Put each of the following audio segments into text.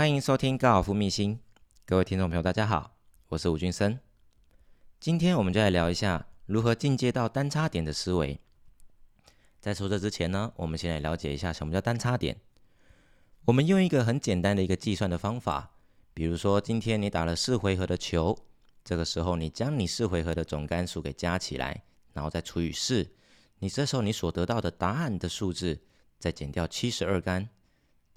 欢迎收听高尔夫秘辛，各位听众朋友，大家好，我是吴俊生。今天我们就来聊一下如何进阶到单差点的思维。在说这之前呢，我们先来了解一下什么叫单差点。我们用一个很简单的一个计算的方法，比如说今天你打了四回合的球，这个时候你将你四回合的总杆数给加起来，然后再除以四，你这时候你所得到的答案的数字再减掉七十二杆。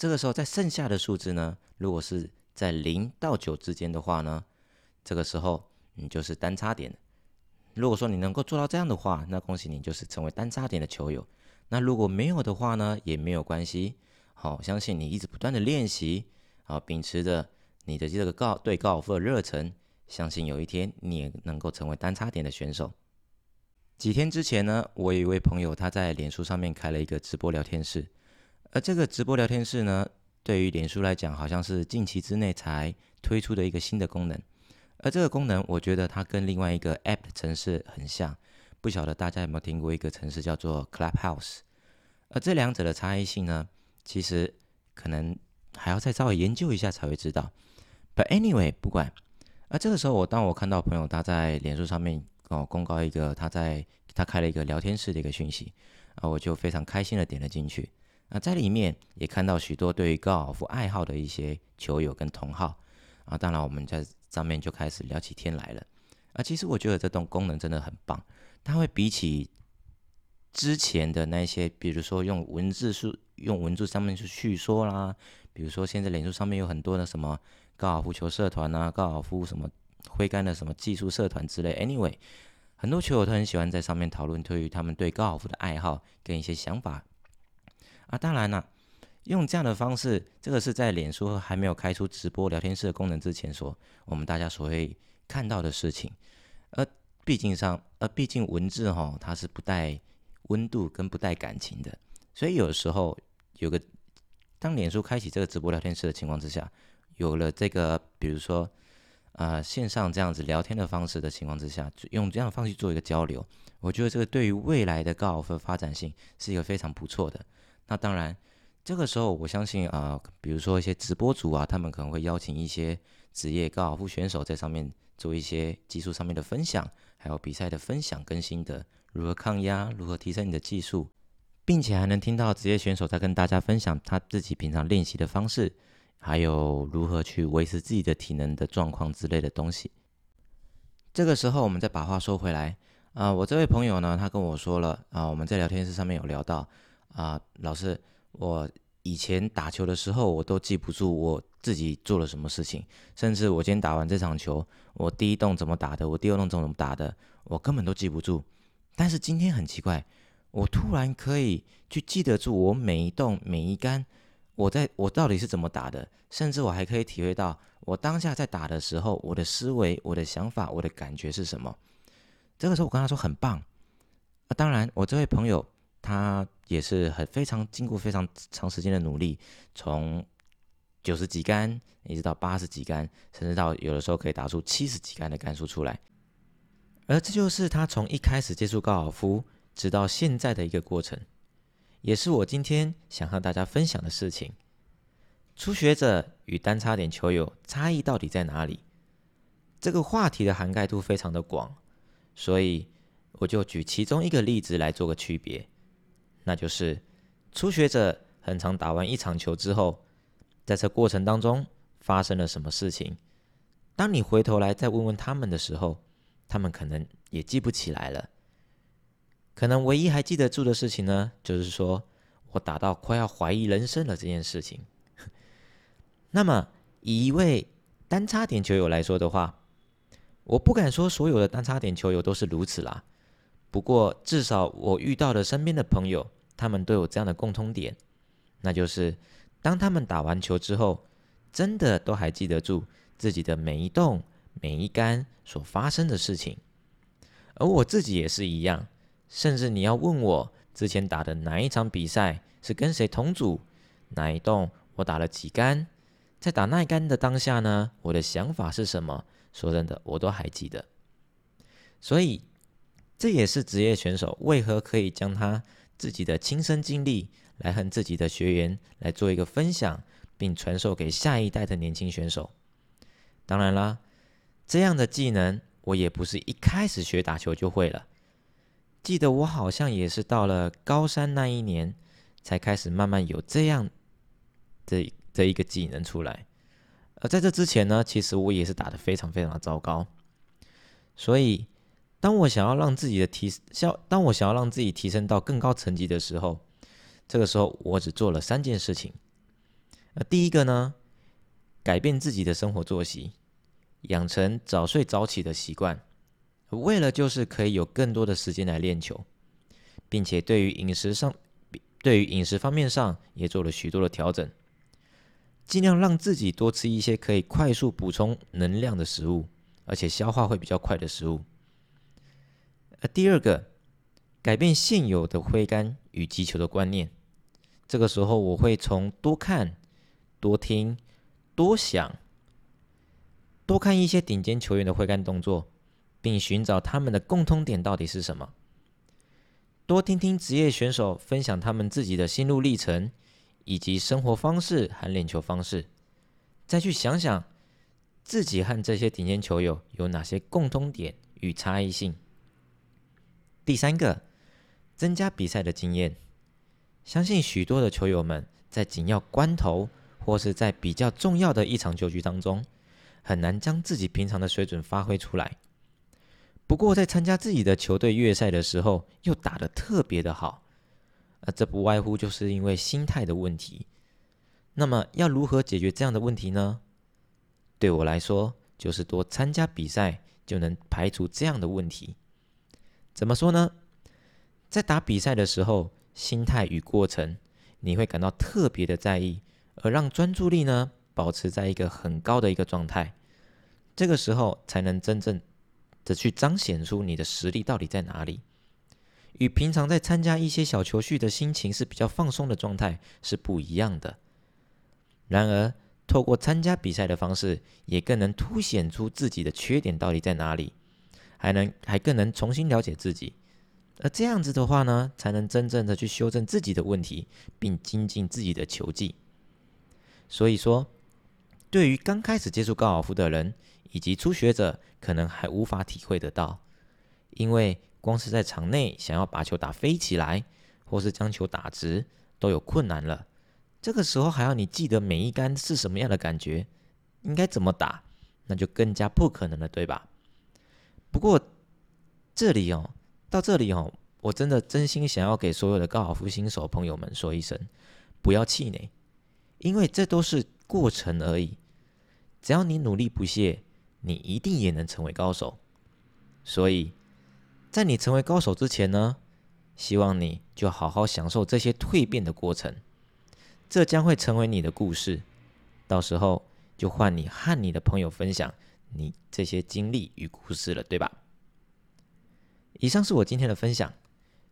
这个时候，在剩下的数字呢，如果是在零到九之间的话呢，这个时候你就是单差点。如果说你能够做到这样的话，那恭喜你就是成为单差点的球友。那如果没有的话呢，也没有关系。好，相信你一直不断的练习，好，秉持着你的这个高对高尔夫的热忱，相信有一天你也能够成为单差点的选手。几天之前呢，我有一位朋友他在脸书上面开了一个直播聊天室。而这个直播聊天室呢，对于脸书来讲，好像是近期之内才推出的一个新的功能。而这个功能，我觉得它跟另外一个 App 的城市很像。不晓得大家有没有听过一个城市叫做 Clubhouse？而这两者的差异性呢，其实可能还要再稍微研究一下才会知道。But anyway，不管。而这个时候，我当我看到朋友他在脸书上面哦公告一个他在他开了一个聊天室的一个讯息，啊，我就非常开心的点了进去。那在里面也看到许多对于高尔夫爱好的一些球友跟同好啊，当然我们在上面就开始聊起天来了。啊，其实我觉得这种功能真的很棒，它会比起之前的那些，比如说用文字书、用文字上面去叙说啦，比如说现在脸书上面有很多的什么高尔夫球社团啊、高尔夫什么挥杆的什么技术社团之类。Anyway，很多球友都很喜欢在上面讨论对于他们对高尔夫的爱好跟一些想法。啊，当然了，用这样的方式，这个是在脸书还没有开出直播聊天室的功能之前，所我们大家所会看到的事情。而毕竟上，而毕竟文字哈，它是不带温度跟不带感情的，所以有时候有个当脸书开启这个直播聊天室的情况之下，有了这个比如说啊线上这样子聊天的方式的情况之下，用这样方式做一个交流，我觉得这个对于未来的高尔夫发展性是一个非常不错的。那当然，这个时候我相信啊，比如说一些直播主啊，他们可能会邀请一些职业高尔夫选手在上面做一些技术上面的分享，还有比赛的分享跟心得，如何抗压，如何提升你的技术，并且还能听到职业选手在跟大家分享他自己平常练习的方式，还有如何去维持自己的体能的状况之类的东西。这个时候，我们再把话说回来啊，我这位朋友呢，他跟我说了啊，我们在聊天室上面有聊到。啊，老师，我以前打球的时候，我都记不住我自己做了什么事情，甚至我今天打完这场球，我第一洞怎么打的，我第二洞怎么打的，我根本都记不住。但是今天很奇怪，我突然可以去记得住我每一洞每一杆，我在我到底是怎么打的，甚至我还可以体会到我当下在打的时候，我的思维、我的想法、我的感觉是什么。这个时候我跟他说很棒。啊，当然，我这位朋友。他也是很非常经过非常长时间的努力，从九十几杆一直到八十几杆，甚至到有的时候可以打出七十几杆的杆数出来。而这就是他从一开始接触高尔夫，直到现在的一个过程，也是我今天想和大家分享的事情。初学者与单差点球友差异到底在哪里？这个话题的涵盖度非常的广，所以我就举其中一个例子来做个区别。那就是初学者很常打完一场球之后，在这过程当中发生了什么事情？当你回头来再问问他们的时候，他们可能也记不起来了。可能唯一还记得住的事情呢，就是说我打到快要怀疑人生了这件事情。那么以一位单差点球友来说的话，我不敢说所有的单差点球友都是如此啦。不过，至少我遇到的身边的朋友，他们都有这样的共通点，那就是当他们打完球之后，真的都还记得住自己的每一动、每一杆所发生的事情。而我自己也是一样，甚至你要问我之前打的哪一场比赛是跟谁同组，哪一动我打了几杆，在打那一杆的当下呢，我的想法是什么？说真的，我都还记得。所以。这也是职业选手为何可以将他自己的亲身经历来和自己的学员来做一个分享，并传授给下一代的年轻选手。当然啦，这样的技能我也不是一开始学打球就会了。记得我好像也是到了高三那一年，才开始慢慢有这样的的一个技能出来。而在这之前呢，其实我也是打得非常非常的糟糕。所以，当我想要让自己的提效，当我想要让自己提升到更高层级的时候，这个时候我只做了三件事情。呃，第一个呢，改变自己的生活作息，养成早睡早起的习惯。为了就是可以有更多的时间来练球，并且对于饮食上，对于饮食方面上也做了许多的调整，尽量让自己多吃一些可以快速补充能量的食物，而且消化会比较快的食物。第二个，改变现有的挥杆与击球的观念。这个时候，我会从多看、多听、多想，多看一些顶尖球员的挥杆动作。并寻找他们的共通点到底是什么？多听听职业选手分享他们自己的心路历程，以及生活方式和练球方式，再去想想自己和这些顶尖球友有哪些共通点与差异性。第三个，增加比赛的经验。相信许多的球友们在紧要关头，或是在比较重要的一场球局当中，很难将自己平常的水准发挥出来。不过，在参加自己的球队月赛的时候，又打得特别的好，呃，这不外乎就是因为心态的问题。那么，要如何解决这样的问题呢？对我来说，就是多参加比赛，就能排除这样的问题。怎么说呢？在打比赛的时候，心态与过程，你会感到特别的在意，而让专注力呢，保持在一个很高的一个状态，这个时候才能真正。的去彰显出你的实力到底在哪里，与平常在参加一些小球序的心情是比较放松的状态是不一样的。然而，透过参加比赛的方式，也更能凸显出自己的缺点到底在哪里，还能还更能重新了解自己。而这样子的话呢，才能真正的去修正自己的问题，并精进自己的球技。所以说，对于刚开始接触高尔夫的人，以及初学者可能还无法体会得到，因为光是在场内想要把球打飞起来，或是将球打直，都有困难了。这个时候还要你记得每一杆是什么样的感觉，应该怎么打，那就更加不可能了，对吧？不过这里哦，到这里哦，我真的真心想要给所有的高尔夫新手朋友们说一声，不要气馁，因为这都是过程而已，只要你努力不懈。你一定也能成为高手，所以，在你成为高手之前呢，希望你就好好享受这些蜕变的过程，这将会成为你的故事，到时候就换你和你的朋友分享你这些经历与故事了，对吧？以上是我今天的分享，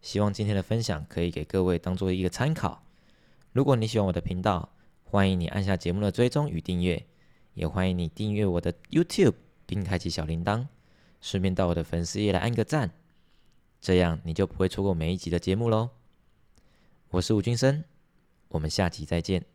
希望今天的分享可以给各位当做一个参考。如果你喜欢我的频道，欢迎你按下节目的追踪与订阅。也欢迎你订阅我的 YouTube，并开启小铃铛，顺便到我的粉丝页来按个赞，这样你就不会错过每一集的节目喽。我是吴君生，我们下集再见。